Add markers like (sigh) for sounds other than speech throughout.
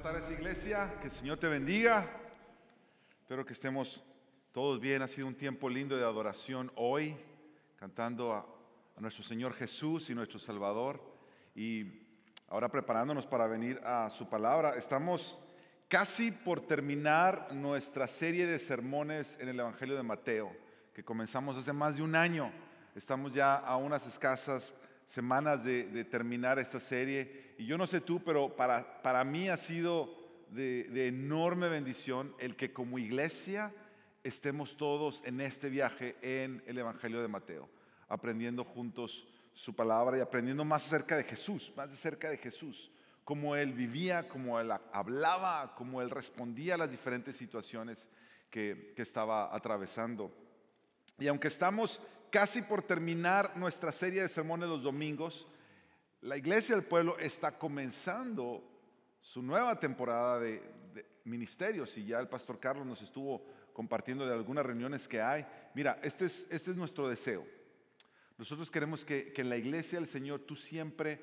Buenas tardes iglesia, que el Señor te bendiga. Espero que estemos todos bien. Ha sido un tiempo lindo de adoración hoy, cantando a, nuestro Señor Jesús y nuestro Salvador. Y ahora preparándonos para venir a su palabra. Estamos casi por terminar nuestra serie de sermones en el Evangelio de Mateo, que comenzamos hace más de un año. Estamos ya a unas escasas semanas de terminar esta serie. Y yo no sé tú, pero para, para mí ha sido de, de enorme bendición el que como iglesia estemos todos en este viaje en el Evangelio de Mateo, aprendiendo juntos su palabra y aprendiendo más acerca de Jesús, más acerca de Jesús, cómo él vivía, cómo él hablaba, cómo él respondía a las diferentes situaciones que, que estaba atravesando. Y aunque estamos casi por terminar nuestra serie de sermones los domingos, la iglesia del pueblo está comenzando su nueva temporada de, ministerios y ya el pastor Carlos nos estuvo compartiendo de algunas reuniones que hay. Mira, este es, este es nuestro deseo. Nosotros queremos que, que en la iglesia del Señor tú siempre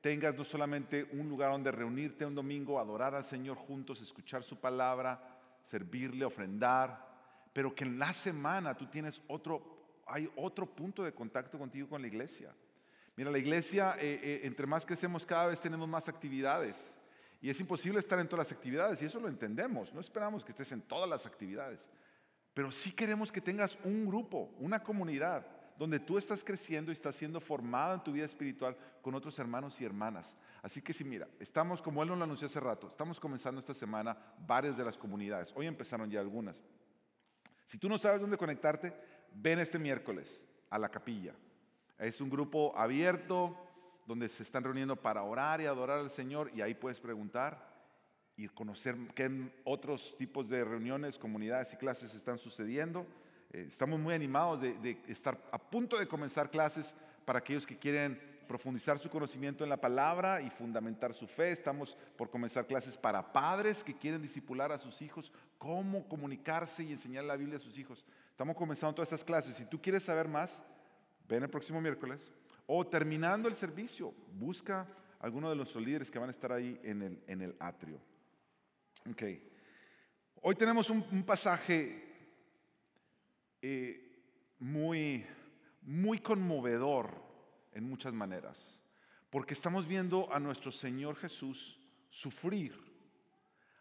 tengas no solamente un lugar donde reunirte un domingo, adorar al Señor juntos, escuchar su palabra, servirle, ofrendar, pero que en la semana tú tienes otro, hay otro punto de contacto contigo con la iglesia. Mira, la iglesia, eh, eh, entre más crecemos, cada vez tenemos más actividades. Y es imposible estar en todas las actividades, y eso lo entendemos. No esperamos que estés en todas las actividades. Pero sí queremos que tengas un grupo, una comunidad, donde tú estás creciendo y estás siendo formado en tu vida espiritual con otros hermanos y hermanas. Así que sí, mira, estamos, como él nos lo anunció hace rato, estamos comenzando esta semana varias de las comunidades. Hoy empezaron ya algunas. Si tú no sabes dónde conectarte, ven este miércoles a la capilla. Es un grupo abierto donde se están reuniendo para orar y adorar al Señor y ahí puedes preguntar y conocer qué otros tipos de reuniones, comunidades y clases están sucediendo. Eh, estamos muy animados de, de estar a punto de comenzar clases para aquellos que quieren profundizar su conocimiento en la palabra y fundamentar su fe. Estamos por comenzar clases para padres que quieren disipular a sus hijos, cómo comunicarse y enseñar la Biblia a sus hijos. Estamos comenzando todas estas clases. Si tú quieres saber más, ven el próximo miércoles. O terminando el servicio, busca a alguno de nuestros líderes que van a estar ahí en el, en el atrio. Ok. Hoy tenemos un, pasaje eh, muy, muy conmovedor en muchas maneras, porque estamos viendo a nuestro Señor Jesús sufrir,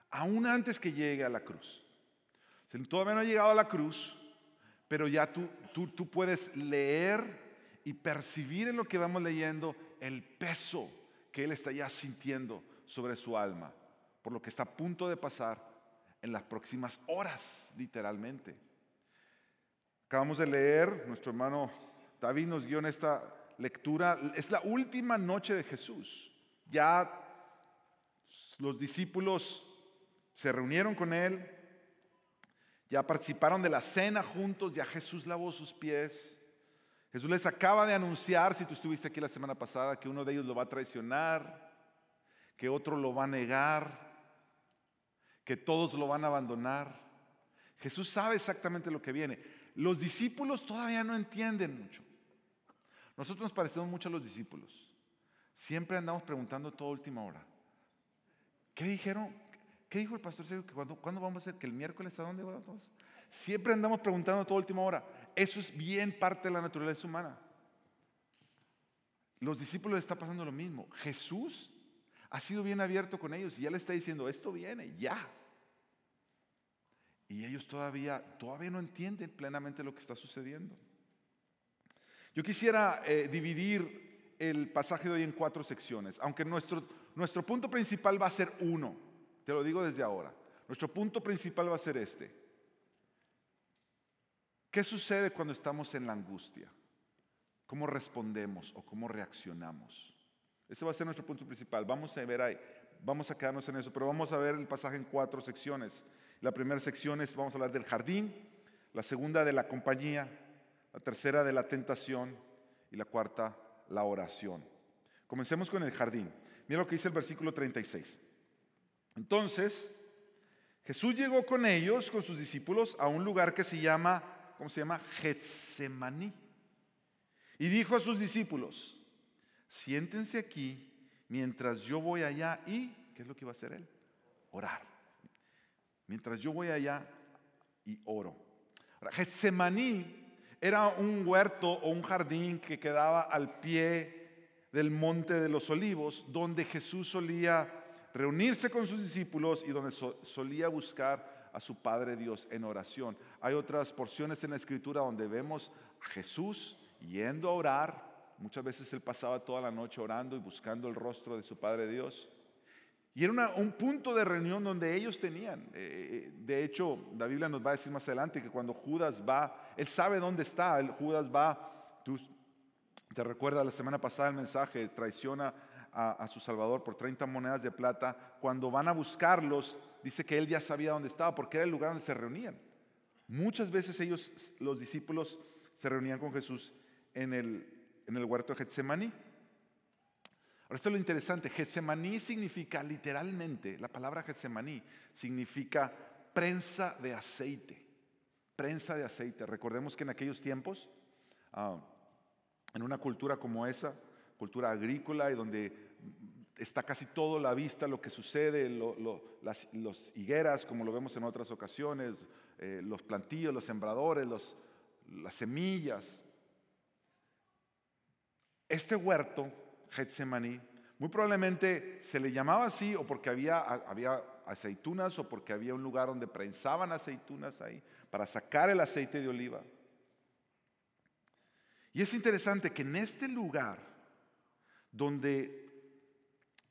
aún antes que llegue a la cruz. Todavía no ha llegado a la cruz, pero ya tú, tú, tú puedes leer y percibir en lo que vamos leyendo el peso que Él está ya sintiendo sobre su alma, por lo que está a punto de pasar en las próximas horas, literalmente. Acabamos de leer, nuestro hermano David nos guió en esta lectura, es la última noche de Jesús. Ya los discípulos se reunieron con Él, ya participaron de la cena juntos, ya Jesús lavó sus pies. Jesús les acaba de anunciar, si tú estuviste aquí la semana pasada, que uno de ellos lo va a traicionar, que otro lo va a negar, que todos lo van a abandonar. Jesús sabe exactamente lo que viene. Los discípulos todavía no entienden mucho. Nosotros nos parecemos mucho a los discípulos. Siempre andamos preguntando toda última hora. ¿Qué dijeron? ¿Qué dijo el pastor Sergio? ¿Cuándo, ¿Cuándo, vamos a hacer? ¿Que el miércoles a dónde vamos? Siempre andamos preguntando toda última hora. Eso es bien parte de la naturaleza humana. Los discípulos les está pasando lo mismo. Jesús ha sido bien abierto con ellos y ya le está diciendo, esto viene, ya. Y ellos todavía, todavía no entienden plenamente lo que está sucediendo. Yo quisiera eh, dividir el pasaje de hoy en cuatro secciones, aunque nuestro, nuestro punto principal va a ser uno, te lo digo desde ahora. Nuestro punto principal va a ser este. ¿Qué sucede cuando estamos en la angustia? ¿Cómo respondemos o cómo reaccionamos? Ese va a ser nuestro punto principal. Vamos a ver ahí, vamos a quedarnos en eso, pero vamos a ver el pasaje en cuatro secciones. La primera sección es, vamos a hablar del jardín, la segunda de la compañía, la tercera de la tentación y la cuarta la oración. Comencemos con el jardín. Mira lo que dice el versículo 36. Entonces, Jesús llegó con ellos, con sus discípulos, a un lugar que se llama, ¿cómo se llama? Getsemaní. Y dijo a sus discípulos, siéntense aquí mientras yo voy allá y, ¿qué es lo que iba a hacer él? orar. Mientras yo voy allá y oro. Getsemaní era un huerto o un jardín que quedaba al pie del monte de los olivos, donde Jesús solía reunirse con sus discípulos y donde solía buscar a su Padre Dios en oración. Hay otras porciones en la escritura donde vemos a Jesús yendo a orar. Muchas veces él pasaba toda la noche orando y buscando el rostro de su Padre Dios. Y era un punto de reunión donde ellos tenían. Eh, eh, de hecho, la Biblia nos va a decir más adelante que cuando Judas va, él sabe dónde está. Judas va, tú te recuerdas la semana pasada el mensaje, traiciona a, su Salvador por 30 monedas de plata. Cuando van a buscarlos, dice que él ya sabía dónde estaba porque era el lugar donde se reunían. Muchas veces ellos, los discípulos, se reunían con Jesús en el, en el huerto de Getsemaní. Ahora, esto es lo interesante. Getsemaní significa literalmente, la palabra Getsemaní significa prensa de aceite. Prensa de aceite. Recordemos que en aquellos tiempos, ah, en una cultura como esa, cultura agrícola y donde está casi todo la vista lo que sucede, las higueras, como lo vemos en otras ocasiones, eh, los plantillos, los sembradores, las semillas. Este huerto Getsemaní. Muy probablemente se le llamaba así o porque había, había aceitunas o porque había un lugar donde prensaban aceitunas ahí para sacar el aceite de oliva. Y es interesante que en este lugar donde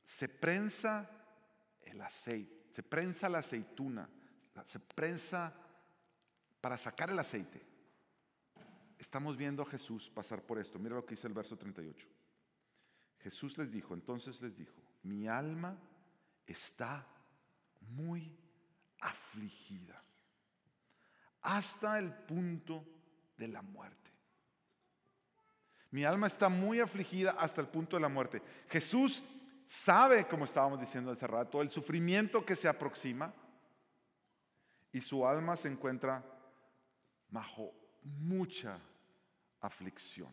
se prensa el aceite, se prensa la aceituna, se prensa para sacar el aceite, estamos viendo a Jesús pasar por esto. Mira lo que dice el verso 38. Jesús les dijo, entonces les dijo, mi alma está muy afligida hasta el punto de la muerte. Mi alma está muy afligida hasta el punto de la muerte. Jesús sabe, como estábamos diciendo hace rato, el sufrimiento que se aproxima y su alma se encuentra bajo mucha aflicción.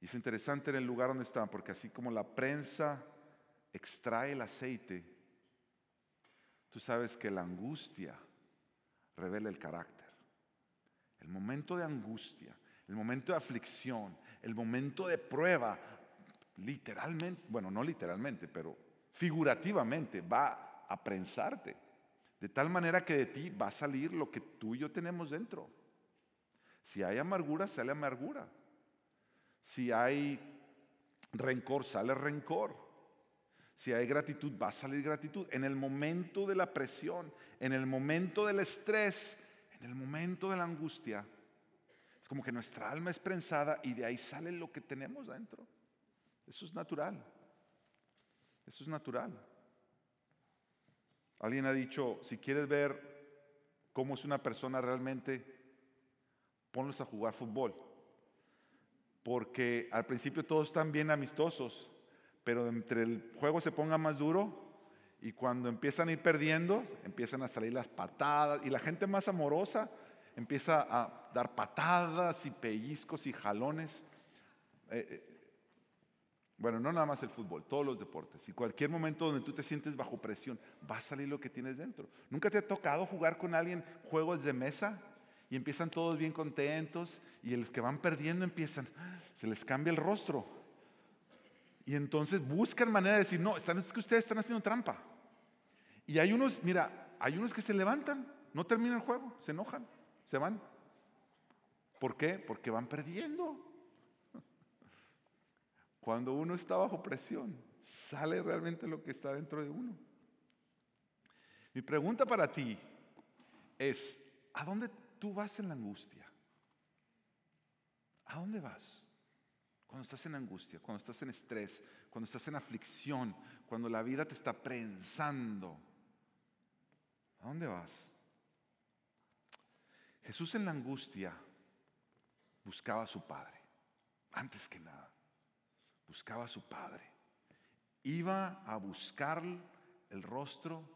Y es interesante en el lugar donde están, porque así como la prensa extrae el aceite, tú sabes que la angustia revela el carácter. El momento de angustia, el momento de aflicción, el momento de prueba, literalmente, bueno, no literalmente, pero figurativamente va a prensarte. De tal manera que de ti va a salir lo que tú y yo tenemos dentro. Si hay amargura, sale amargura. Si hay rencor, sale rencor. Si hay gratitud, va a salir gratitud. En el momento de la presión, en el momento del estrés, en el momento de la angustia, es como que nuestra alma es prensada y de ahí sale lo que tenemos dentro. Eso es natural. Eso es natural. Alguien ha dicho, si quieres ver cómo es una persona realmente, ponlos a jugar fútbol porque al principio todos están bien amistosos, pero entre el juego se ponga más duro y cuando empiezan a ir perdiendo, empiezan a salir las patadas y la gente más amorosa empieza a dar patadas y pellizcos y jalones. Eh, eh, bueno, no nada más el fútbol, todos los deportes. Y cualquier momento donde tú te sientes bajo presión, va a salir lo que tienes dentro. ¿Nunca te ha tocado jugar con alguien juegos de mesa? y empiezan todos bien contentos y los que van perdiendo empiezan, se les cambia el rostro. Y entonces buscan manera de decir, no, están, es que ustedes están haciendo trampa. Y hay unos, mira, hay unos que se levantan, no terminan el juego, se enojan, se van. ¿Por qué? Porque van perdiendo. (laughs) Cuando uno está bajo presión, sale realmente lo que está dentro de uno. Mi pregunta para ti es, ¿a dónde tú vas en la angustia, ¿a dónde vas? Cuando estás en angustia, cuando estás en estrés, cuando estás en aflicción, cuando la vida te está prensando, ¿a dónde vas? Jesús en la angustia buscaba a su Padre, antes que nada, buscaba a su Padre. Iba a buscar el rostro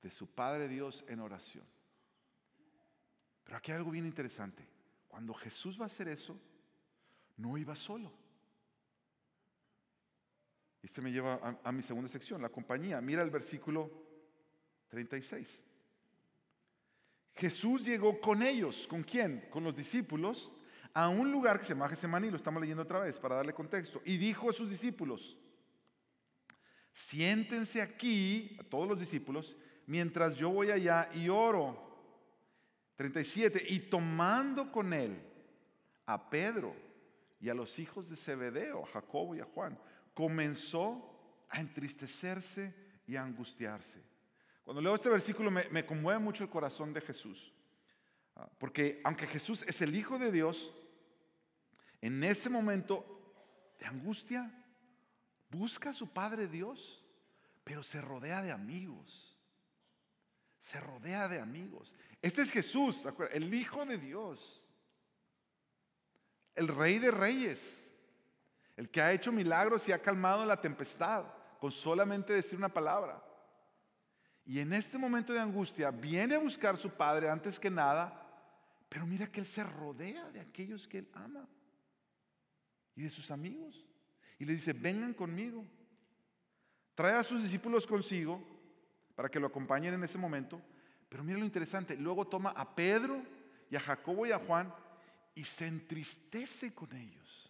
de su Padre Dios en oración. Pero aquí hay algo bien interesante. Cuando Jesús va a hacer eso, no iba solo. Este me lleva a, mi segunda sección, la compañía. Mira el versículo 36. Jesús llegó con ellos. ¿Con quién? Con los discípulos a un lugar que se llama Getsemaní, lo estamos leyendo otra vez para darle contexto. Y dijo a sus discípulos, siéntense aquí, a todos los discípulos, mientras yo voy allá y oro. 37. Y tomando con él a Pedro y a los hijos de Zebedeo, a Jacobo y a Juan, comenzó a entristecerse y a angustiarse. Cuando leo este versículo me, me conmueve mucho el corazón de Jesús. Ah, porque aunque Jesús es el Hijo de Dios, en ese momento de angustia, busca a su Padre Dios, pero se rodea de amigos. Se rodea de amigos. Este es Jesús, el Hijo de Dios, el Rey de Reyes, el que ha hecho milagros y ha calmado la tempestad con solamente decir una palabra. Y en este momento de angustia viene a buscar a su Padre antes que nada pero mira que Él se rodea de aquellos que Él ama y de sus amigos. Y le dice, vengan conmigo. Trae a sus discípulos consigo para que lo acompañen en ese momento. Pero mira lo interesante, luego toma a Pedro y a Jacobo y a Juan y se entristece con ellos.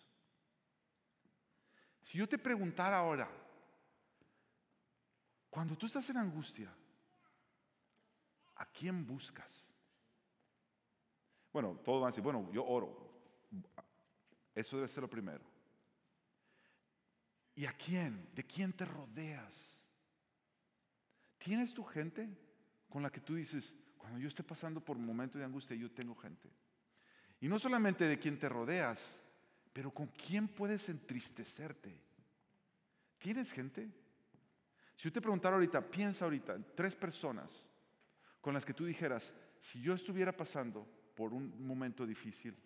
Si yo te preguntara ahora, cuando tú estás en angustia, ¿a quién buscas? Bueno, todos van a decir, bueno, yo oro. Eso debe ser lo primero. ¿Y a quién? ¿De quién te rodeas? ¿Tienes tu gente con la que tú dices, cuando yo esté pasando por un momento de angustia, yo tengo gente? Y no solamente de quién te rodeas, pero con quién puedes entristecerte. ¿Tienes gente? Si yo te preguntara ahorita, piensa ahorita en tres personas con las que tú dijeras, si yo estuviera pasando por un momento difícil,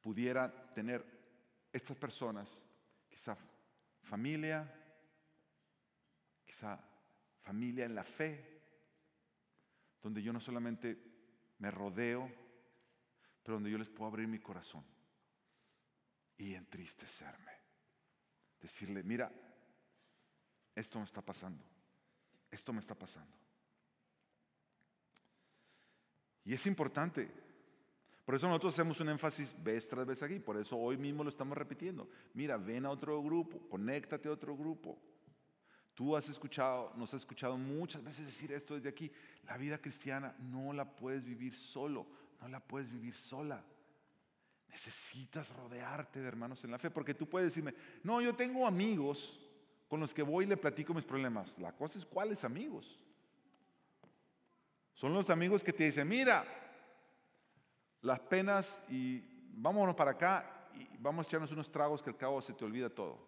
pudiera tener estas personas, quizá familia, quizá familia en la fe, donde yo no solamente me rodeo, pero donde yo les puedo abrir mi corazón y entristecerme. Decirle, mira, esto me está pasando, esto me está pasando. Y es importante. Por eso nosotros hacemos un énfasis vez tras vez aquí. Por eso hoy mismo lo estamos repitiendo. Mira, ven a otro grupo, conéctate a otro grupo. Tú has escuchado, nos has escuchado muchas veces decir esto desde aquí. La vida cristiana no la puedes vivir solo, no la puedes vivir sola. Necesitas rodearte de hermanos en la fe, porque tú puedes decirme, no, yo tengo amigos con los que voy y le platico mis problemas. La cosa es cuáles amigos. Son los amigos que te dicen, mira, las penas y vámonos para acá y vamos a echarnos unos tragos que al cabo se te olvida todo.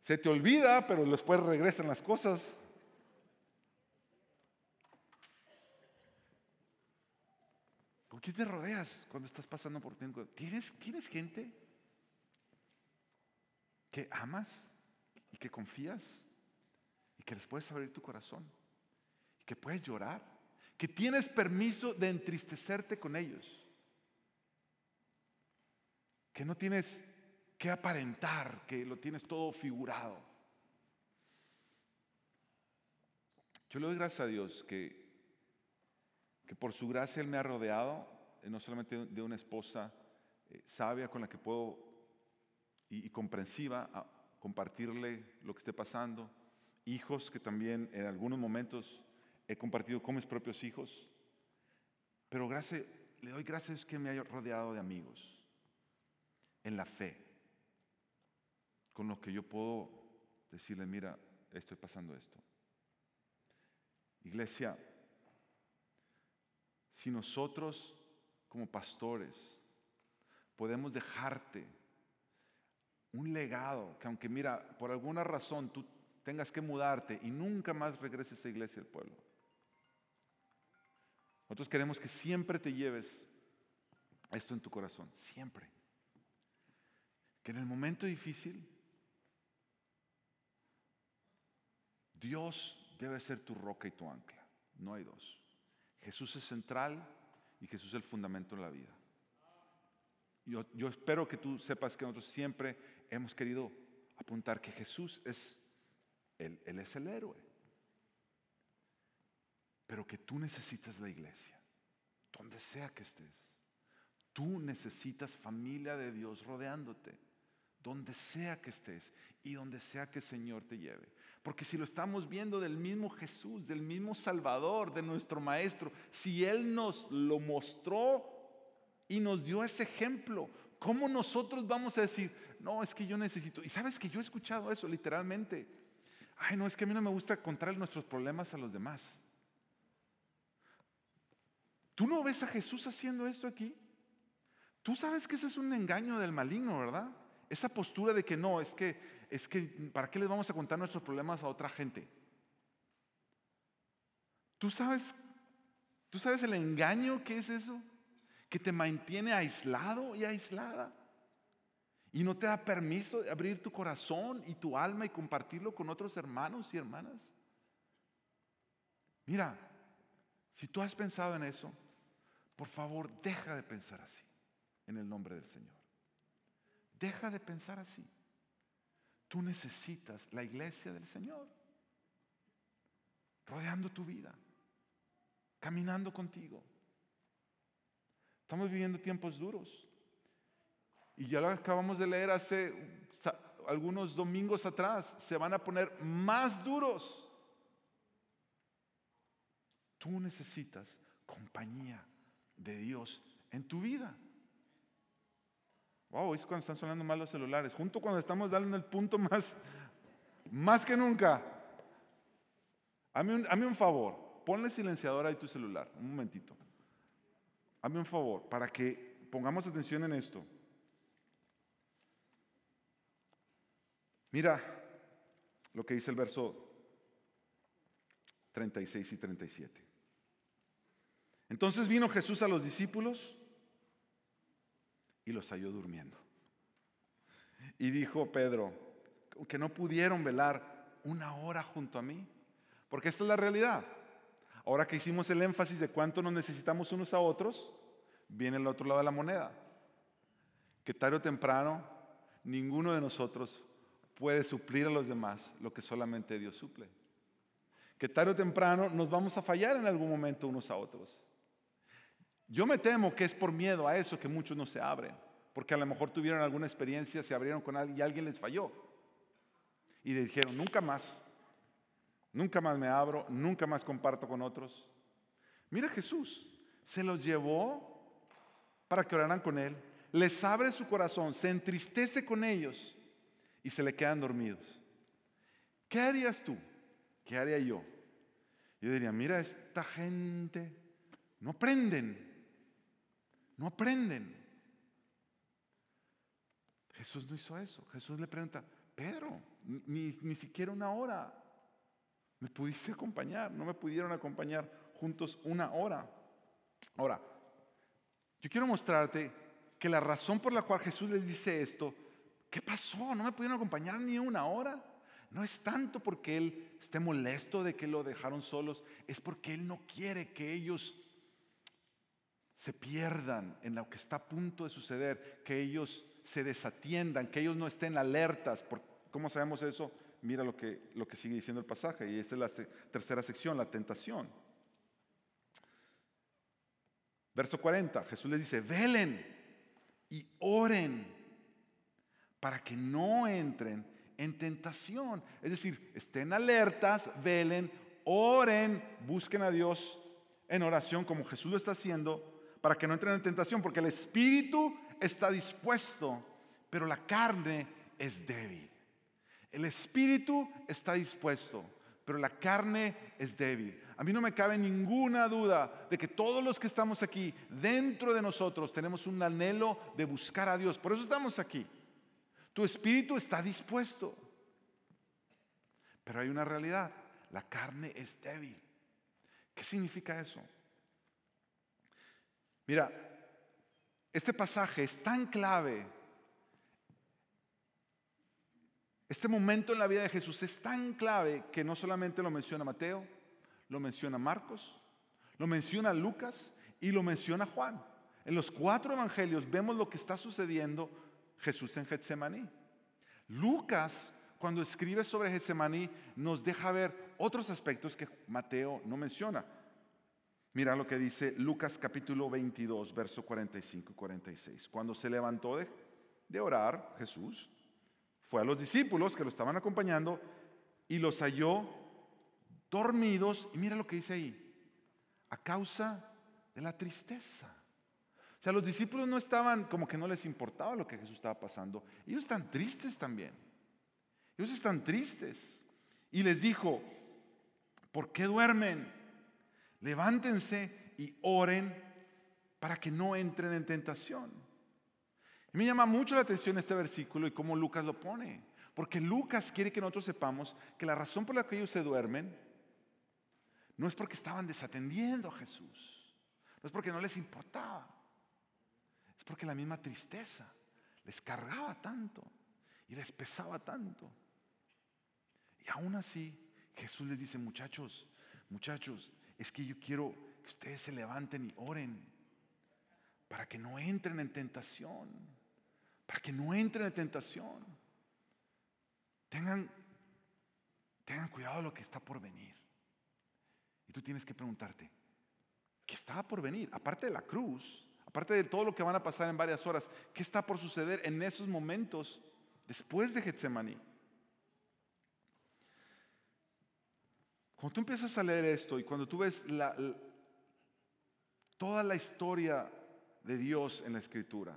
Se te olvida, pero después regresan las cosas. Quién te rodeas cuando estás pasando por tiempo? ¿Tienes, ¿Tienes gente que amas y que confías y que les puedes abrir tu corazón y que puedes llorar? que tienes permiso de entristecerte con ellos, que no tienes que aparentar, que lo tienes todo figurado. Yo le doy gracias a Dios que, que por su gracia Él me ha rodeado, no solamente de una esposa eh, sabia con la que puedo y, comprensiva compartirle lo que esté pasando, hijos que también en algunos momentos he compartido con mis propios hijos, pero gracias, le doy gracias que me haya rodeado de amigos en la fe, con los que yo puedo decirle, mira, estoy pasando esto. Iglesia, si nosotros como pastores podemos dejarte un legado que aunque mira, por alguna razón tú tengas que mudarte y nunca más regreses a iglesia del pueblo, nosotros queremos que siempre te lleves esto en tu corazón, siempre. Que en el momento difícil, Dios debe ser tu roca y tu ancla. No hay dos. Jesús es central y Jesús es el fundamento de la vida. Yo, yo espero que tú sepas que nosotros siempre hemos querido apuntar que Jesús es, él, él es el héroe, pero que tú necesitas la iglesia, donde sea que estés. Tú necesitas familia de Dios rodeándote, donde sea que estés y donde sea que el Señor te lleve. Porque si lo estamos viendo del mismo Jesús, del mismo Salvador, de nuestro Maestro, si Él nos lo mostró y nos dio ese ejemplo, ¿cómo nosotros vamos a decir, no, es que yo necesito? Y sabes que yo he escuchado eso literalmente. Ay, no, es que a mí no me gusta contar nuestros problemas a los demás. ¿Tú no ves a Jesús haciendo esto aquí? Tú sabes que ese es un engaño del maligno, ¿verdad? Esa postura de que no, es que, es que, ¿para qué les vamos a contar nuestros problemas a otra gente? ¿Tú sabes, tú sabes el engaño que es eso? Que te mantiene aislado y aislada. Y no te da permiso de abrir tu corazón y tu alma y compartirlo con otros hermanos y hermanas. Mira, si tú has pensado en eso, por favor, deja de pensar así en el nombre del Señor. Deja de pensar así. Tú necesitas la iglesia del Señor, rodeando tu vida, caminando contigo. Estamos viviendo tiempos duros. Y ya lo acabamos de leer hace algunos domingos atrás. Se van a poner más duros. Tú necesitas compañía de Dios en tu vida. Wow, es cuando están sonando mal los celulares. Junto cuando estamos dando el punto más, más que nunca. Hazme un, un favor. Ponle silenciador ahí tu celular. Un momentito. Hazme un favor para que pongamos atención en esto. Mira lo que dice el verso 36 y 37. Entonces vino Jesús a los discípulos y los halló durmiendo. Y dijo Pedro, que no pudieron velar una hora junto a mí, porque esta es la realidad. Ahora que hicimos el énfasis de cuánto nos necesitamos unos a otros, viene el otro lado de la moneda. Que tarde o temprano ninguno de nosotros puede suplir a los demás lo que solamente Dios suple. Que tarde o temprano nos vamos a fallar en algún momento unos a otros. Yo me temo que es por miedo a eso que muchos no se abren, porque a lo mejor tuvieron alguna experiencia, se abrieron con alguien y alguien les falló. Y le dijeron, nunca más, nunca más me abro, nunca más comparto con otros. Mira Jesús, se los llevó para que oraran con él, les abre su corazón, se entristece con ellos y se le quedan dormidos. ¿Qué harías tú? ¿Qué haría yo? Yo diría, mira, esta gente no aprenden. No aprenden. Jesús no hizo eso. Jesús le pregunta, Pedro, ni, ni siquiera una hora. ¿Me pudiste acompañar? No me pudieron acompañar juntos una hora. Ahora, yo quiero mostrarte que la razón por la cual Jesús les dice esto, ¿qué pasó? ¿No me pudieron acompañar ni una hora? No es tanto porque Él esté molesto de que lo dejaron solos, es porque Él no quiere que ellos se pierdan en lo que está a punto de suceder, que ellos se desatiendan, que ellos no estén alertas. ¿Cómo sabemos eso? Mira lo que, lo que sigue diciendo el pasaje, y esta es la tercera sección, la tentación. Verso 40, Jesús les dice, velen y oren para que no entren en tentación. Es decir, estén alertas, velen, oren, busquen a Dios en oración como Jesús lo está haciendo para que no entren en tentación, porque el espíritu está dispuesto, pero la carne es débil. El espíritu está dispuesto, pero la carne es débil. A mí no me cabe ninguna duda de que todos los que estamos aquí, dentro de nosotros, tenemos un anhelo de buscar a Dios. Por eso estamos aquí. Tu espíritu está dispuesto. Pero hay una realidad. La carne es débil. ¿Qué significa eso? Mira, este pasaje es tan clave. Este momento en la vida de Jesús es tan clave que no solamente lo menciona Mateo, lo menciona Marcos, lo menciona Lucas y lo menciona Juan. En los cuatro evangelios vemos lo que está sucediendo Jesús en Getsemaní. Lucas, cuando escribe sobre Getsemaní, nos deja ver otros aspectos que Mateo no menciona. Mira lo que dice Lucas capítulo 22, verso 45 y 46. Cuando se levantó de, de orar, Jesús fue a los discípulos que lo estaban acompañando y los halló dormidos. Y mira lo que dice ahí, a causa de la tristeza. O sea, los discípulos no estaban como que no les importaba lo que Jesús estaba pasando. Ellos están tristes también. Ellos están tristes. Y les dijo, ¿por qué duermen? Levántense y oren para que no entren en tentación. Y me llama mucho la atención este versículo y cómo Lucas lo pone. Porque Lucas quiere que nosotros sepamos que la razón por la que ellos se duermen no es porque estaban desatendiendo a Jesús. No es porque no les importaba. Es porque la misma tristeza les cargaba tanto y les pesaba tanto. Y aún así Jesús les dice, muchachos, muchachos, es que yo quiero que ustedes se levanten y oren para que no entren en tentación, para que no entren en tentación. Tengan, tengan cuidado de lo que está por venir. Y tú tienes que preguntarte, ¿qué está por venir? Aparte de la cruz, aparte de todo lo que van a pasar en varias horas, ¿qué está por suceder en esos momentos después de Getsemaní? Cuando tú empiezas a leer esto y cuando tú ves toda la historia de Dios en la escritura,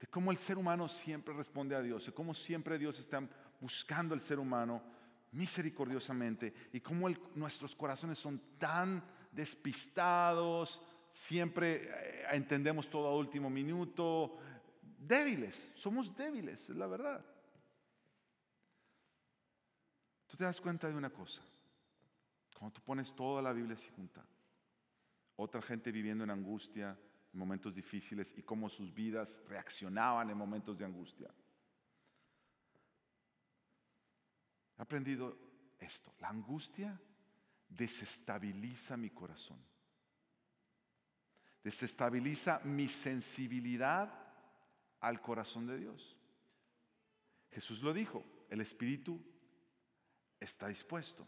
de cómo el ser humano siempre responde a Dios, de cómo siempre Dios está buscando al ser humano misericordiosamente y cómo nuestros corazones son tan despistados, siempre eh, entendemos todo a último minuto, débiles, somos débiles, es la verdad. Tú te das cuenta de una cosa, cuando tú pones toda la Biblia así junta, otra gente viviendo en angustia, en momentos difíciles y cómo sus vidas reaccionaban en momentos de angustia. He aprendido esto, la angustia desestabiliza mi corazón, desestabiliza mi sensibilidad al corazón de Dios. Jesús lo dijo, el espíritu está dispuesto,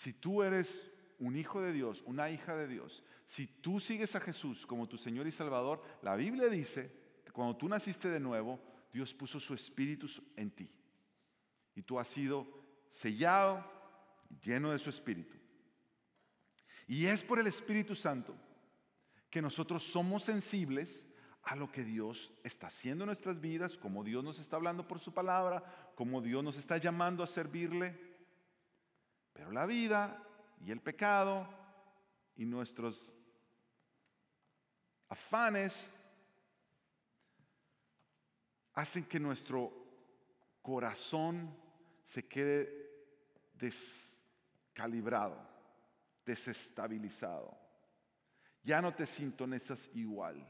si tú eres un hijo de Dios, una hija de Dios, si tú sigues a Jesús como tu Señor y Salvador, la Biblia dice que cuando tú naciste de nuevo, Dios puso su espíritu en ti. Y tú has sido sellado, lleno de su espíritu. Y es por el Espíritu Santo que nosotros somos sensibles a lo que Dios está haciendo en nuestras vidas, como Dios nos está hablando por su palabra, como Dios nos está llamando a servirle. Pero la vida y el pecado y nuestros afanes hacen que nuestro corazón se quede descalibrado, desestabilizado. Ya no te sintonizas igual.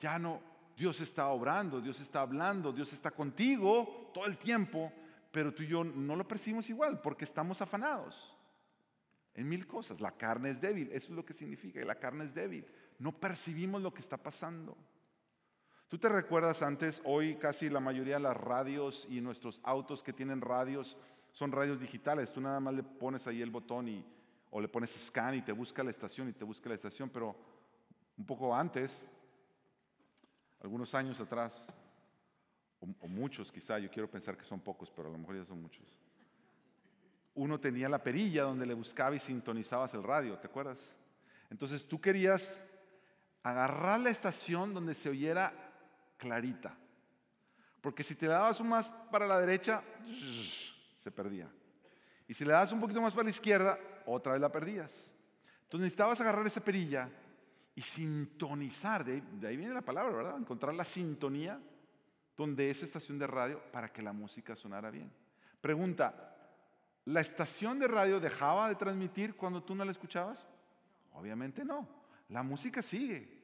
Ya no, Dios está obrando, Dios está hablando, Dios está contigo todo el tiempo, pero tú y yo no lo percibimos igual porque estamos afanados en mil cosas. La carne es débil, eso es lo que significa, la carne es débil. No percibimos lo que está pasando. Tú te recuerdas antes, hoy casi la mayoría de las radios y nuestros autos que tienen radios son radios digitales. Tú nada más le pones ahí el botón y, o le pones scan y te busca la estación y te busca la estación, pero un poco antes, algunos años atrás, o, muchos quizá, yo quiero pensar que son pocos, pero a lo mejor ya son muchos. Uno tenía la perilla donde le buscaba y sintonizabas el radio, ¿te acuerdas? Entonces tú querías agarrar la estación donde se oyera clarita. Porque si te dabas un más para la derecha, se perdía. Y si le dabas un poquito más para la izquierda, otra vez la perdías. Entonces necesitabas agarrar esa perilla y sintonizar, de ahí viene la palabra, ¿verdad? Encontrar la sintonía donde esa estación de radio para que la música sonara bien. Pregunta, ¿la estación de radio dejaba de transmitir cuando tú no la escuchabas? Obviamente no. La música sigue.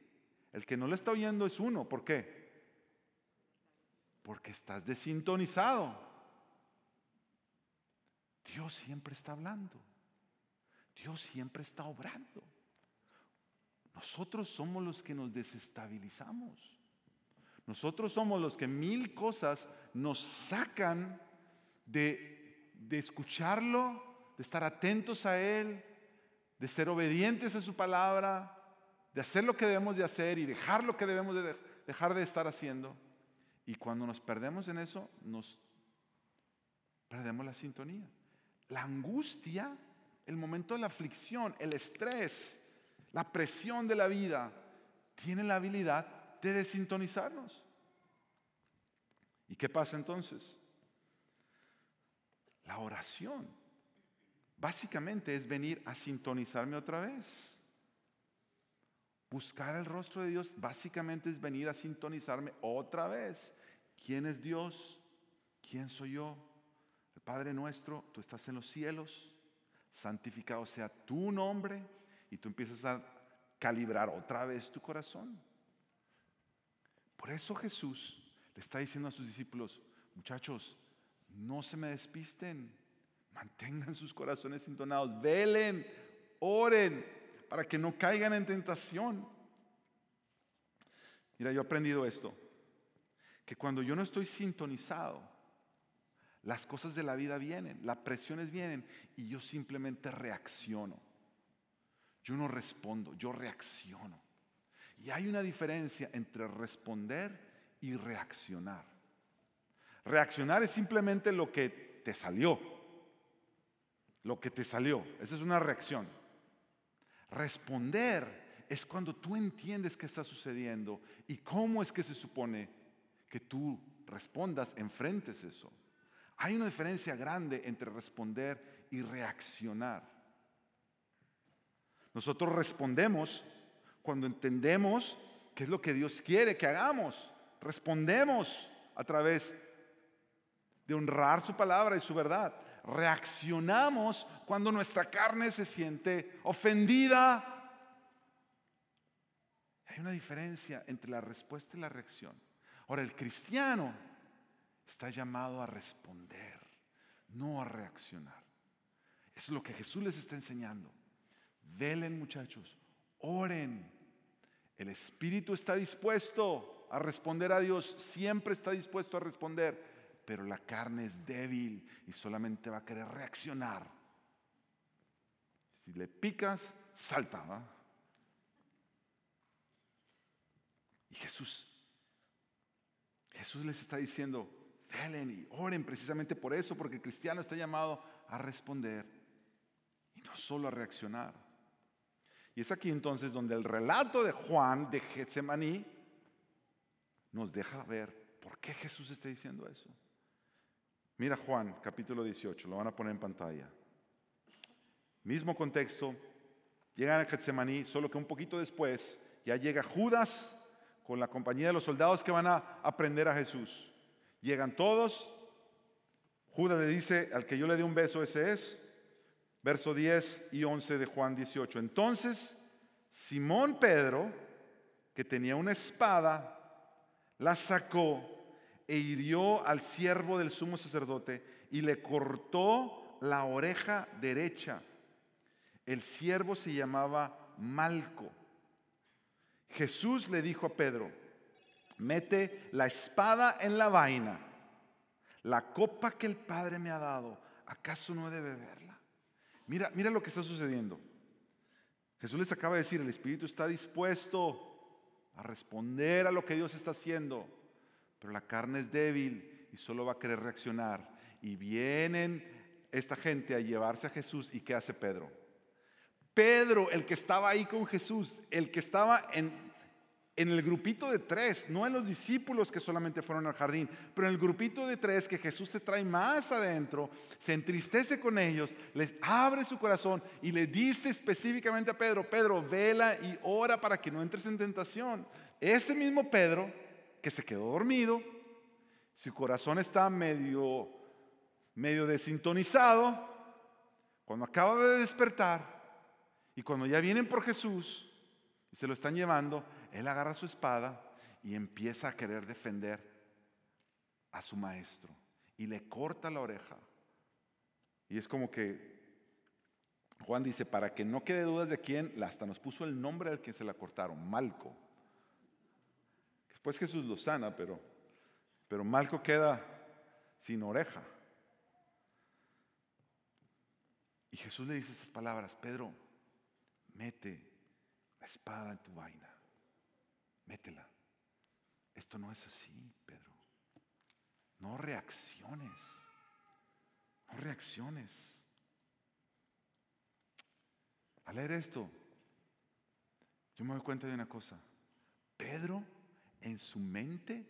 El que no la está oyendo es uno. ¿Por qué? Porque estás desintonizado. Dios siempre está hablando. Dios siempre está obrando. Nosotros somos los que nos desestabilizamos. Nosotros somos los que mil cosas nos sacan de, de escucharlo, de estar atentos a Él, de ser obedientes a su palabra, de hacer lo que debemos de hacer y dejar lo que debemos de dejar de estar haciendo. Y cuando nos perdemos en eso, nos perdemos la sintonía. La angustia, el momento de la aflicción, el estrés, la presión de la vida, tiene la habilidad de desintonizarnos. ¿Y qué pasa entonces? La oración básicamente es venir a sintonizarme otra vez. Buscar el rostro de Dios básicamente es venir a sintonizarme otra vez. ¿Quién es Dios? ¿Quién soy yo? El Padre nuestro, tú estás en los cielos, santificado sea tu nombre y tú empiezas a calibrar otra vez tu corazón. Por eso Jesús le está diciendo a sus discípulos, muchachos, no se me despisten, mantengan sus corazones sintonados, velen, oren, para que no caigan en tentación. Mira, yo he aprendido esto, que cuando yo no estoy sintonizado, las cosas de la vida vienen, las presiones vienen y yo simplemente reacciono. Yo no respondo, yo reacciono. Y hay una diferencia entre responder y reaccionar. Reaccionar es simplemente lo que te salió. Lo que te salió. Esa es una reacción. Responder es cuando tú entiendes qué está sucediendo y cómo es que se supone que tú respondas, enfrentes eso. Hay una diferencia grande entre responder y reaccionar. Nosotros respondemos cuando entendemos qué es lo que Dios quiere que hagamos. Respondemos a través de honrar su palabra y su verdad. Reaccionamos cuando nuestra carne se siente ofendida. Hay una diferencia entre la respuesta y la reacción. Ahora, el cristiano está llamado a responder, no a reaccionar. Eso es lo que Jesús les está enseñando. Velen muchachos, oren. El Espíritu está dispuesto a responder a Dios, siempre está dispuesto a responder, pero la carne es débil y solamente va a querer reaccionar. Si le picas, salta. Y Jesús, Jesús les está diciendo, velen y oren precisamente por eso, porque el cristiano está llamado a responder y no solo a reaccionar. Y es aquí entonces donde el relato de Juan de Getsemaní nos deja ver por qué Jesús está diciendo eso. Mira Juan capítulo 18, lo van a poner en pantalla. Mismo contexto, llegan a Getsemaní, solo que un poquito después ya llega Judas con la compañía de los soldados que van a aprender a Jesús. Llegan todos, Judas le dice, al que yo le dé un beso, ese es, verso 10 y 11 de Juan 18. Entonces, Simón Pedro, que tenía una espada, la sacó e hirió al siervo del sumo sacerdote y le cortó la oreja derecha. El siervo se llamaba Malco. Jesús le dijo a Pedro, mete la espada en la vaina. La copa que el Padre me ha dado, ¿acaso no he de beberla? Mira, mira lo que está sucediendo. Jesús les acaba de decir, el Espíritu está dispuesto a responder a lo que Dios está haciendo, pero la carne es débil y solo va a querer reaccionar. Y vienen esta gente a llevarse a Jesús y ¿qué hace Pedro? Pedro, el que estaba ahí con Jesús, el que estaba en en el grupito de tres, no en los discípulos que solamente fueron al jardín, pero en el grupito de tres que Jesús se trae más adentro, se entristece con ellos, les abre su corazón y le dice específicamente a Pedro, Pedro, vela y ora para que no entres en tentación. Ese mismo Pedro que se quedó dormido, su corazón está medio, medio desintonizado, cuando acaba de despertar y cuando ya vienen por Jesús y se lo están llevando, él agarra su espada y empieza a querer defender a su maestro y le corta la oreja. Y es como que Juan dice, para que no quede dudas de quién, hasta nos puso el nombre al que se la cortaron, Malco. Después Jesús lo sana, pero, pero Malco queda sin oreja. Y Jesús le dice esas palabras, Pedro, mete la espada en tu vaina, métela. Esto no es así, Pedro. No reacciones, no reacciones. Al leer esto, yo me doy cuenta de una cosa. Pedro en su mente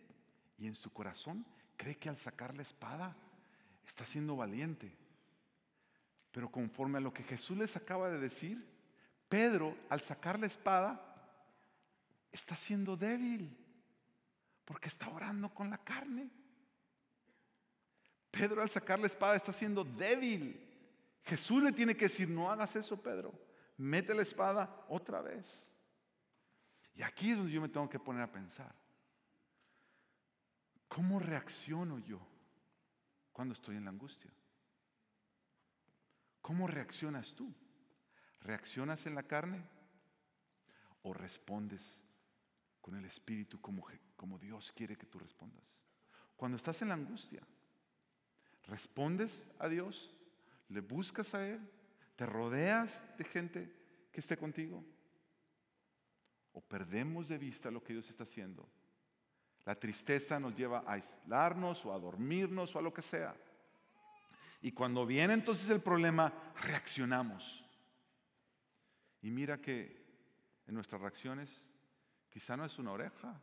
y en su corazón cree que al sacar la espada está siendo valiente. Pero conforme a lo que Jesús les acaba de decir, Pedro al sacar la espada está siendo débil porque está orando con la carne. Pedro al sacar la espada está siendo débil. Jesús le tiene que decir, no hagas eso, Pedro. Mete la espada otra vez. Y aquí es donde yo me tengo que poner a pensar. ¿Cómo reacciono yo cuando estoy en la angustia? ¿Cómo reaccionas tú? ¿Reaccionas en la carne o respondes con el Espíritu como, como Dios quiere que tú respondas? Cuando estás en la angustia, ¿respondes a Dios? ¿Le buscas a Él? ¿Te rodeas de gente que esté contigo? ¿O perdemos de vista lo que Dios está haciendo? La tristeza nos lleva a aislarnos o a dormirnos o a lo que sea. Y cuando viene entonces el problema, reaccionamos. Y mira que en nuestras reacciones quizá no es una oreja,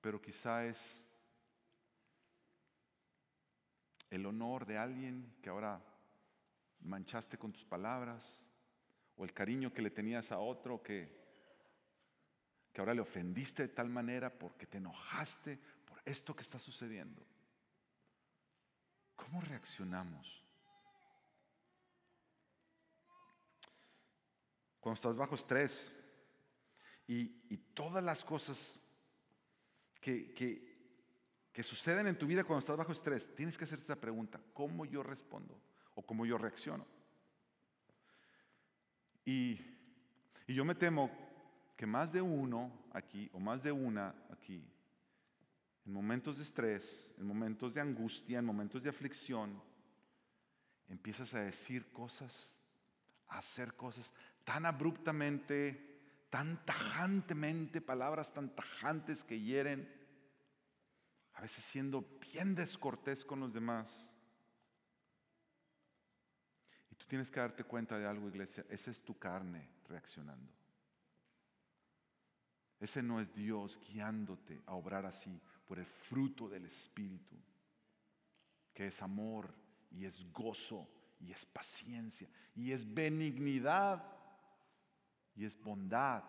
pero quizá es el honor de alguien que ahora manchaste con tus palabras, o el cariño que le tenías a otro que, que ahora le ofendiste de tal manera porque te enojaste por esto que está sucediendo. ¿Cómo reaccionamos? Cuando estás bajo estrés y, todas las cosas que, que, suceden en tu vida cuando estás bajo estrés, tienes que hacerte esa pregunta, ¿cómo yo respondo? ¿O cómo yo reacciono? Y, y yo me temo que más de uno aquí, o más de una aquí, en momentos de estrés, en momentos de angustia, en momentos de aflicción, empiezas a decir cosas, a hacer cosas tan abruptamente, tan tajantemente, palabras tan tajantes que hieren, a veces siendo bien descortés con los demás. Y tú tienes que darte cuenta de algo, iglesia, esa es tu carne reaccionando. Ese no es Dios guiándote a obrar así por el fruto del Espíritu, que es amor y es gozo y es paciencia y es benignidad y es bondad,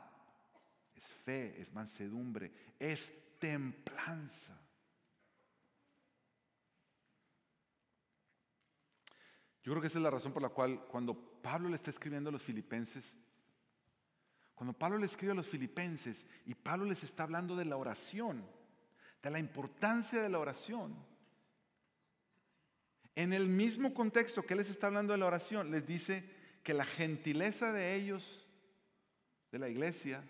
es fe, es mansedumbre, es templanza. Yo creo que esa es la razón por la cual cuando Pablo le está escribiendo a los filipenses, cuando Pablo le escribe a los filipenses y Pablo les está hablando de la oración, de la importancia de la oración. En el mismo contexto que les está hablando de la oración, les dice que la gentileza de ellos, de la iglesia,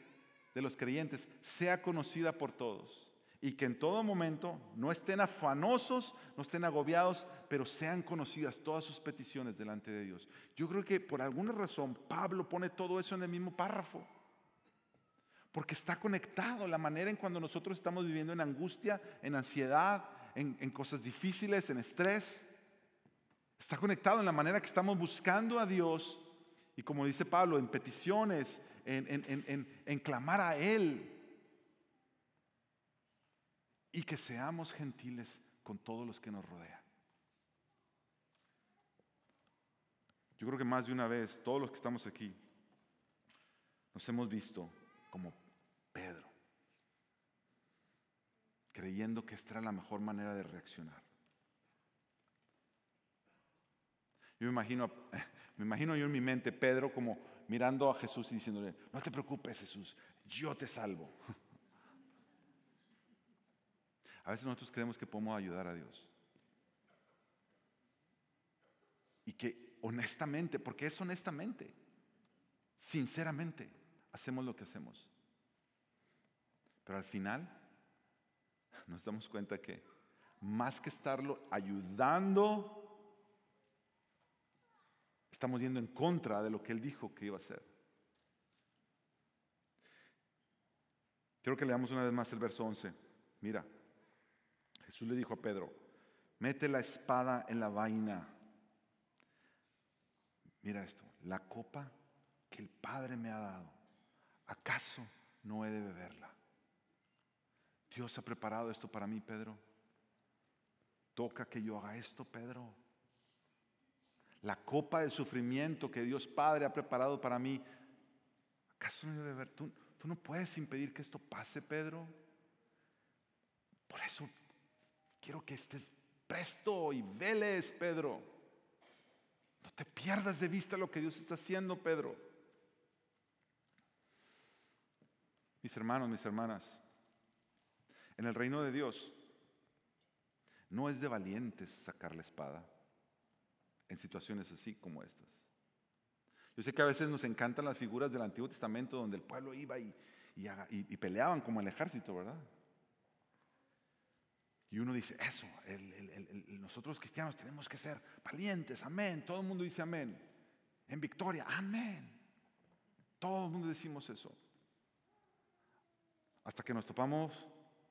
de los creyentes, sea conocida por todos. Y que en todo momento no estén afanosos, no estén agobiados, pero sean conocidas todas sus peticiones delante de Dios. Yo creo que por alguna razón Pablo pone todo eso en el mismo párrafo. Porque está conectado la manera en cuando nosotros estamos viviendo en angustia, en ansiedad, en, cosas difíciles, en estrés. Está conectado en la manera que estamos buscando a Dios y como dice Pablo, en peticiones, en, en, clamar a Él. Y que seamos gentiles con todos los que nos rodean. Yo creo que más de una vez, todos los que estamos aquí, nos hemos visto como Pedro, creyendo que esta era la mejor manera de reaccionar. Yo me imagino, me imagino yo en mi mente Pedro como mirando a Jesús y diciéndole, no te preocupes Jesús, yo te salvo. (laughs) A veces nosotros creemos que podemos ayudar a Dios. Y que honestamente, porque es honestamente, sinceramente, hacemos lo que hacemos. Pero al final nos damos cuenta que más que estarlo ayudando, estamos yendo en contra de lo que Él dijo que iba a hacer. Quiero que leamos una vez más el verso 11. Mira, Jesús le dijo a Pedro, mete la espada en la vaina. Mira esto, la copa que el Padre me ha dado, ¿acaso no he de beberla? Dios ha preparado esto para mí, Pedro. Toca que yo haga esto, Pedro. La copa de sufrimiento que Dios Padre ha preparado para mí, ¿acaso no he de beber? ¿Tú, tú no puedes impedir que esto pase, Pedro. Por eso quiero que estés presto y veles, Pedro. No te pierdas de vista lo que Dios está haciendo, Pedro. Mis hermanos, mis hermanas, en el reino de Dios no es de valientes sacar la espada en situaciones así como estas. Yo sé que a veces nos encantan las figuras del Antiguo Testamento donde el pueblo iba y, peleaban como el ejército, ¿verdad? Y uno dice, eso, nosotros cristianos tenemos que ser valientes, amén. Todo el mundo dice amén. En victoria, amén. Todo el mundo decimos eso. Hasta que nos topamos,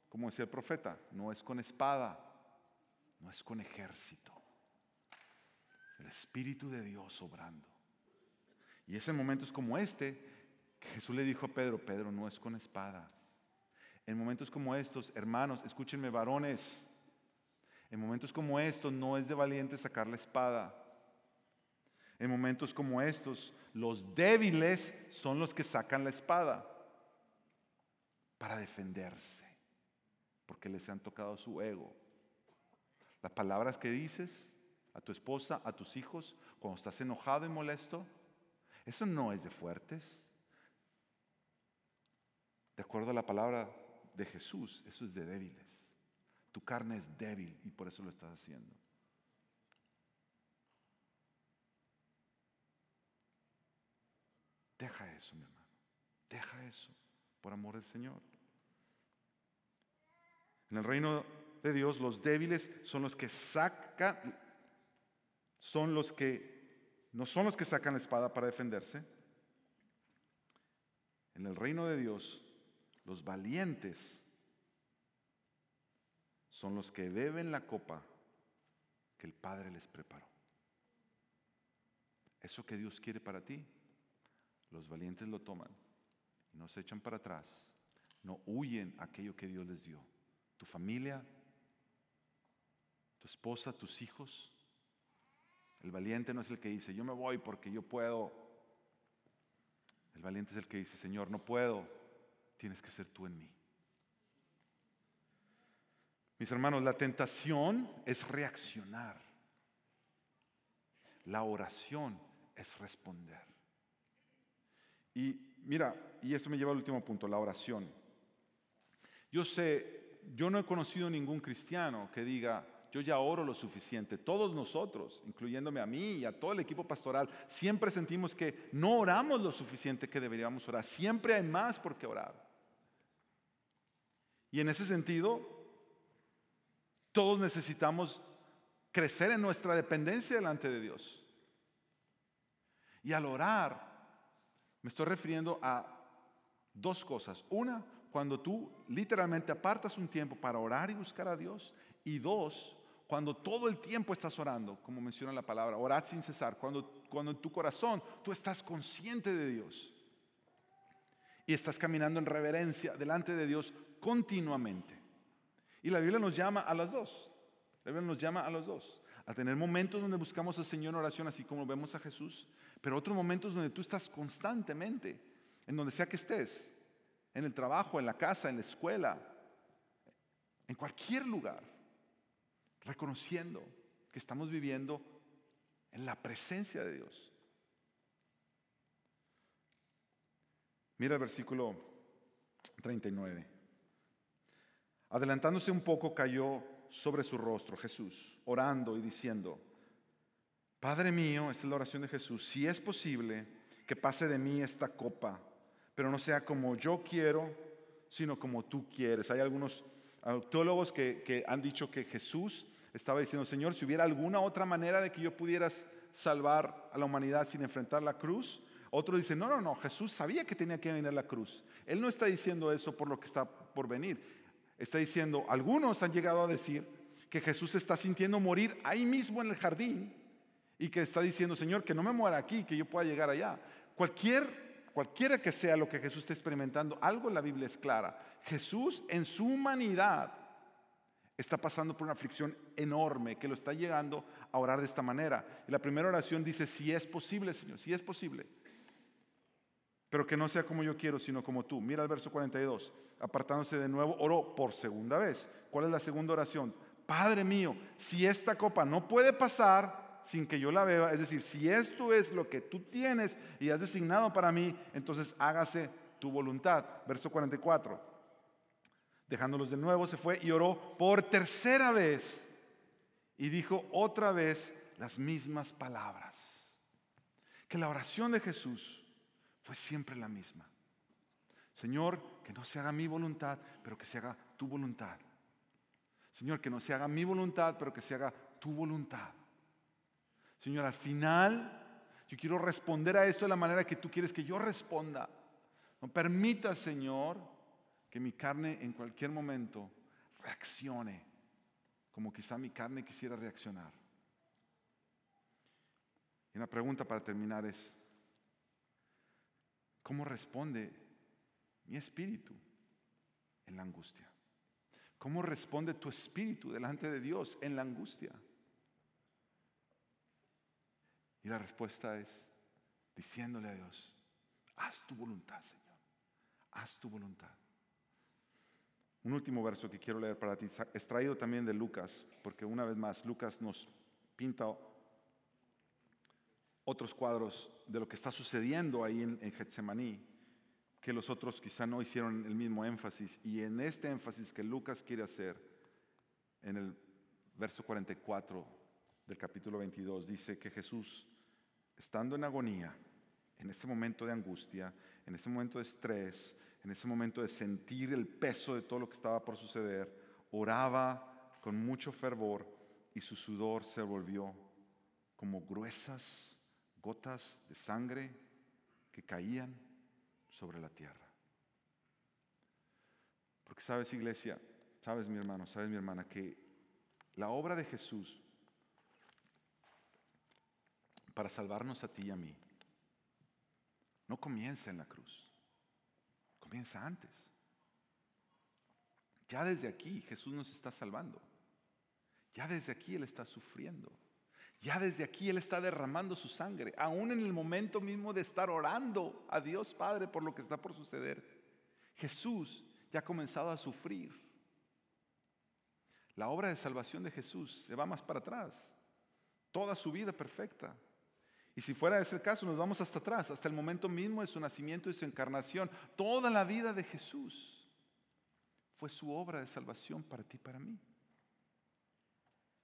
como decía el profeta, no es con espada, no es con ejército. Es el Espíritu de Dios obrando. Y es en momentos como este que Jesús le dijo a Pedro, Pedro, no es con espada, en momentos como estos, hermanos, escúchenme varones, en momentos como estos no es de valiente sacar la espada. En momentos como estos, los débiles son los que sacan la espada para defenderse, porque les han tocado su ego. Las palabras que dices a tu esposa, a tus hijos, cuando estás enojado y molesto, eso no es de fuertes. De acuerdo a la palabra de Jesús, eso es de débiles. Tu carne es débil y por eso lo estás haciendo. Deja eso, mi hermano. Deja eso por amor del Señor. En el reino de Dios, los débiles son los que sacan, son los que, no son los que sacan la espada para defenderse. En el reino de Dios, los valientes son los que beben la copa que el Padre les preparó. Eso que Dios quiere para ti, los valientes lo toman no se echan para atrás, no huyen aquello que Dios les dio. Tu familia, tu esposa, tus hijos. El valiente no es el que dice, yo me voy porque yo puedo. El valiente es el que dice, Señor, no puedo, tienes que ser tú en mí. Mis hermanos, la tentación es reaccionar. La oración es responder. Y mira, y esto me lleva al último punto, la oración. Yo sé, yo no he conocido ningún cristiano que diga, yo ya oro lo suficiente. Todos nosotros, incluyéndome a mí y a todo el equipo pastoral, siempre sentimos que no oramos lo suficiente que deberíamos orar. Siempre hay más por qué orar. Y en ese sentido, todos necesitamos crecer en nuestra dependencia delante de Dios. Y al orar, me estoy refiriendo a dos cosas. Una, cuando tú literalmente apartas un tiempo para orar y buscar a Dios. Y dos, cuando todo el tiempo estás orando, como menciona la palabra, orad sin cesar. Cuando, cuando en tu corazón tú estás consciente de Dios y estás caminando en reverencia delante de Dios continuamente. Y la Biblia nos llama a las dos. La Biblia nos llama a los dos. A tener momentos donde buscamos al Señor en oración, así como vemos a Jesús, pero otros momentos donde tú estás constantemente, en donde sea que estés, en el trabajo, en la casa, en la escuela, en cualquier lugar, reconociendo que estamos viviendo en la presencia de Dios. Mira el versículo 39. Adelantándose un poco, cayó sobre su rostro Jesús, orando y diciendo, Padre mío, esta es la oración de Jesús, si es posible que pase de mí esta copa, pero no sea como yo quiero, sino como tú quieres. Hay algunos teólogos que, que han dicho que Jesús estaba diciendo, Señor, si hubiera alguna otra manera de que yo pudiera salvar a la humanidad sin enfrentar la cruz, otro dice, no, no, no, Jesús sabía que tenía que venir a la cruz. Él no está diciendo eso por lo que está por venir. Está diciendo, algunos han llegado a decir que Jesús está sintiendo morir ahí mismo en el jardín y que está diciendo, Señor, que no me muera aquí, que yo pueda llegar allá. Cualquier, cualquiera que sea lo que Jesús esté experimentando, algo en la Biblia es clara. Jesús en su humanidad está pasando por una aflicción enorme que lo está llegando a orar de esta manera. Y la primera oración dice, si es posible, Señor, si es posible. Pero que no sea como yo quiero, sino como tú. Mira el verso 42. Apartándose de nuevo, oró por segunda vez. ¿Cuál es la segunda oración? Padre mío, si esta copa no puede pasar sin que yo la beba, es decir, si esto es lo que tú tienes y has designado para mí, entonces hágase tu voluntad. Verso 44. Dejándolos de nuevo, se fue y oró por tercera vez y dijo otra vez las mismas palabras. Que la oración de Jesús fue siempre la misma. Señor, que no se haga mi voluntad, pero que se haga tu voluntad. Señor, que no se haga mi voluntad, pero que se haga tu voluntad. Señor, al final yo quiero responder a esto de la manera que tú quieres que yo responda. No permita, Señor, que mi carne en cualquier momento reaccione como quizá mi carne quisiera reaccionar. Y una pregunta para terminar es, ¿Cómo responde mi espíritu en la angustia? ¿Cómo responde tu espíritu delante de Dios en la angustia? Y la respuesta es diciéndole a Dios, haz tu voluntad, Señor, haz tu voluntad. Un último verso que quiero leer para ti, extraído también de Lucas, porque una vez más Lucas nos pinta otros cuadros de lo que está sucediendo ahí en, Getsemaní, que los otros quizá no hicieron el mismo énfasis. Y en este énfasis que Lucas quiere hacer, en el verso 44 del capítulo 22, dice que Jesús, estando en agonía, en ese momento de angustia, en ese momento de estrés, en ese momento de sentir el peso de todo lo que estaba por suceder, oraba con mucho fervor y su sudor se volvió como gruesas gotas de sangre que caían sobre la tierra. Porque sabes, iglesia, sabes mi hermano, sabes mi hermana, que la obra de Jesús para salvarnos a ti y a mí no comienza en la cruz, comienza antes. Ya desde aquí Jesús nos está salvando. Ya desde aquí Él está sufriendo. Ya desde aquí Él está derramando su sangre, aún en el momento mismo de estar orando a Dios Padre por lo que está por suceder. Jesús ya ha comenzado a sufrir. La obra de salvación de Jesús se va más para atrás. Toda su vida perfecta. Y si fuera ese caso, nos vamos hasta atrás, hasta el momento mismo de su nacimiento y su encarnación. Toda la vida de Jesús fue su obra de salvación para ti para mí.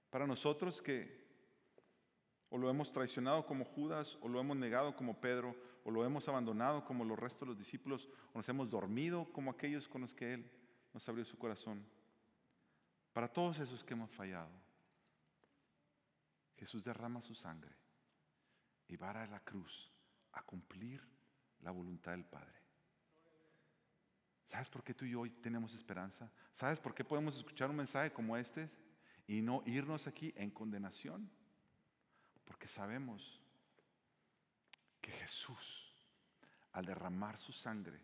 Para nosotros que o lo hemos traicionado como Judas, o lo hemos negado como Pedro, o lo hemos abandonado como los restos de los discípulos, o nos hemos dormido como aquellos con los que Él nos abrió su corazón. Para todos esos que hemos fallado, Jesús derrama su sangre y va a la cruz a cumplir la voluntad del Padre. ¿Sabes por qué tú y yo hoy tenemos esperanza? ¿Sabes por qué podemos escuchar un mensaje como este y no irnos aquí en condenación? Porque sabemos que Jesús, al derramar su sangre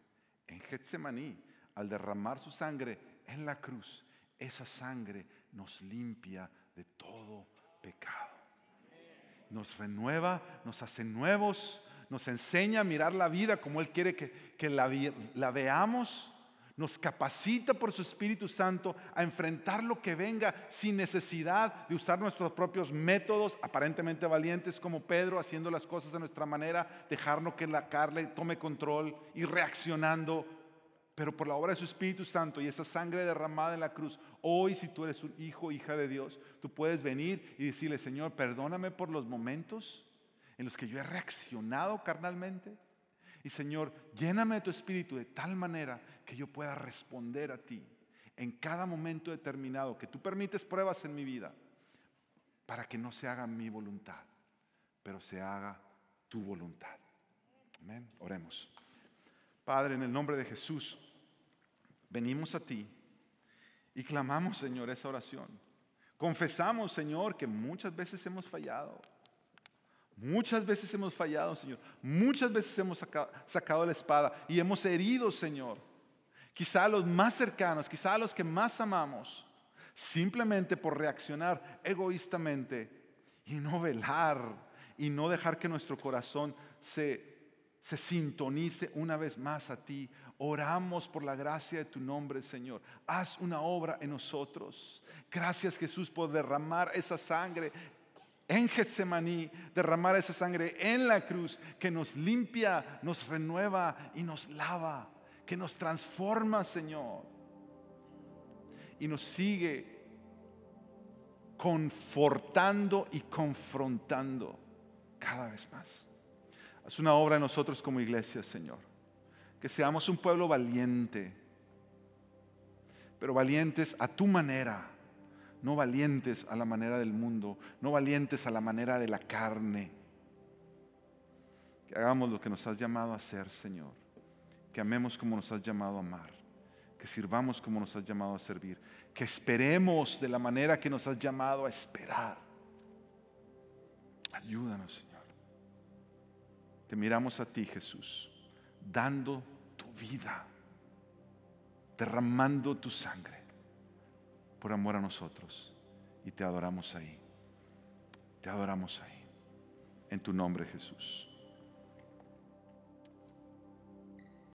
en Getsemaní, al derramar su sangre en la cruz, esa sangre nos limpia de todo pecado. Nos renueva, nos hace nuevos, nos enseña a mirar la vida como Él quiere que, que la, la veamos nos capacita por su Espíritu Santo a enfrentar lo que venga sin necesidad de usar nuestros propios métodos aparentemente valientes como Pedro, haciendo las cosas a nuestra manera, dejarnos que la carne tome control y reaccionando, pero por la obra de su Espíritu Santo y esa sangre derramada en la cruz. Hoy si tú eres un hijo, hija de Dios, tú puedes venir y decirle, Señor, perdóname por los momentos en los que yo he reaccionado carnalmente y Señor, lléname de tu espíritu de tal manera que yo pueda responder a ti en cada momento determinado que tú permites pruebas en mi vida, para que no se haga mi voluntad, pero se haga tu voluntad. Amén. Oremos. Padre, en el nombre de Jesús, venimos a ti y clamamos, Señor, esa oración. Confesamos, Señor, que muchas veces hemos fallado. Muchas veces hemos fallado, Señor. Muchas veces hemos sacado, la espada y hemos herido, Señor. Quizá a los más cercanos, quizá a los que más amamos, simplemente por reaccionar egoístamente y no velar y no dejar que nuestro corazón se, se sintonice una vez más a ti. Oramos por la gracia de tu nombre, Señor. Haz una obra en nosotros. Gracias, Jesús, por derramar esa sangre en Getsemaní, derramar esa sangre en la cruz que nos limpia, nos renueva y nos lava, que nos transforma, Señor. Y nos sigue confortando y confrontando cada vez más. Haz una obra en nosotros como iglesia, Señor. Que seamos un pueblo valiente, pero valientes a tu manera no valientes a la manera del mundo, no valientes a la manera de la carne. Que hagamos lo que nos has llamado a hacer, Señor. Que amemos como nos has llamado a amar. Que sirvamos como nos has llamado a servir. Que esperemos de la manera que nos has llamado a esperar. Ayúdanos, Señor. Te miramos a ti, Jesús, dando vida, derramando tu sangre por amor a nosotros. Y te adoramos ahí. Te adoramos ahí. En tu nombre, Jesús.